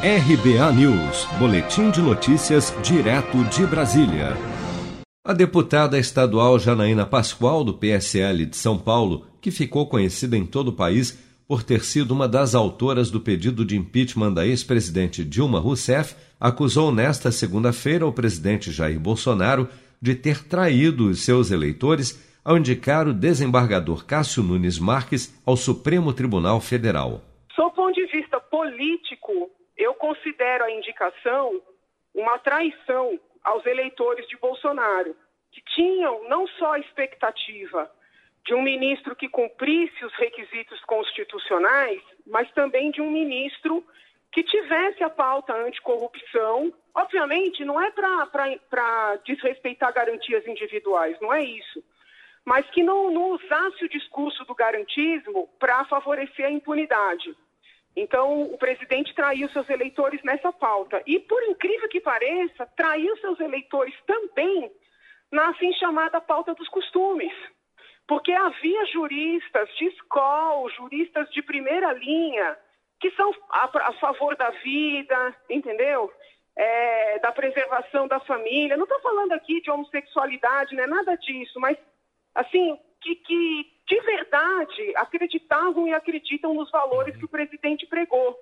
RBA News, Boletim de Notícias, direto de Brasília. A deputada estadual Janaína Pascoal, do PSL de São Paulo, que ficou conhecida em todo o país por ter sido uma das autoras do pedido de impeachment da ex-presidente Dilma Rousseff, acusou nesta segunda-feira o presidente Jair Bolsonaro de ter traído os seus eleitores ao indicar o desembargador Cássio Nunes Marques ao Supremo Tribunal Federal. Sob ponto de vista político, eu considero a indicação uma traição aos eleitores de Bolsonaro, que tinham não só a expectativa de um ministro que cumprisse os requisitos constitucionais, mas também de um ministro que tivesse a pauta anticorrupção. Obviamente, não é para desrespeitar garantias individuais, não é isso. Mas que não, não usasse o discurso do garantismo para favorecer a impunidade. Então, o presidente traiu seus eleitores nessa pauta. E, por incrível que pareça, traiu seus eleitores também na assim chamada pauta dos costumes. Porque havia juristas de escola, juristas de primeira linha, que são a, a favor da vida, entendeu? É, da preservação da família. Não estou falando aqui de homossexualidade, não é nada disso, mas, assim, que, que de verdade acreditavam e acreditam nos valores que o presidente pregou.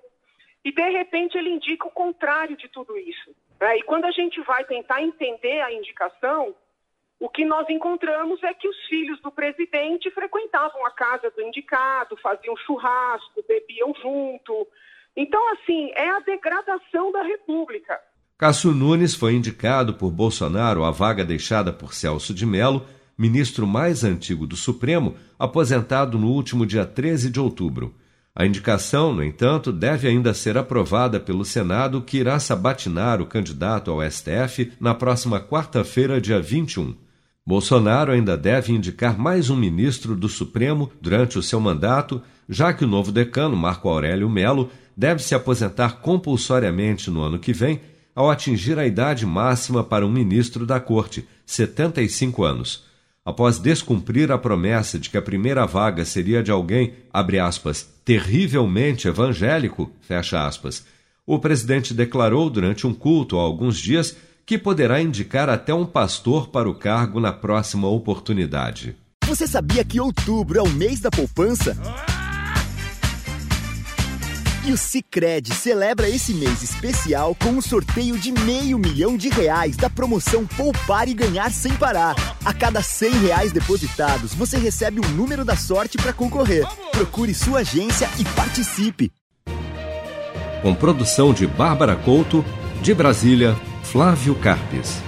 E, de repente, ele indica o contrário de tudo isso. Né? E quando a gente vai tentar entender a indicação, o que nós encontramos é que os filhos do presidente frequentavam a casa do indicado, faziam churrasco, bebiam junto. Então, assim, é a degradação da República. Cássio Nunes foi indicado por Bolsonaro à vaga deixada por Celso de Mello ministro mais antigo do Supremo, aposentado no último dia 13 de outubro. A indicação, no entanto, deve ainda ser aprovada pelo Senado, que irá sabatinar o candidato ao STF na próxima quarta-feira, dia 21. Bolsonaro ainda deve indicar mais um ministro do Supremo durante o seu mandato, já que o novo decano, Marco Aurélio Melo, deve se aposentar compulsoriamente no ano que vem, ao atingir a idade máxima para um ministro da Corte, 75 anos após descumprir a promessa de que a primeira vaga seria de alguém, abre aspas, terrivelmente evangélico, fecha aspas, o presidente declarou durante um culto há alguns dias que poderá indicar até um pastor para o cargo na próxima oportunidade. Você sabia que outubro é o mês da poupança? E o Cicred celebra esse mês especial com um sorteio de meio milhão de reais da promoção Poupar e Ganhar Sem Parar. A cada cem reais depositados, você recebe um número da sorte para concorrer. Procure sua agência e participe. Com produção de Bárbara Couto, de Brasília, Flávio Carpes.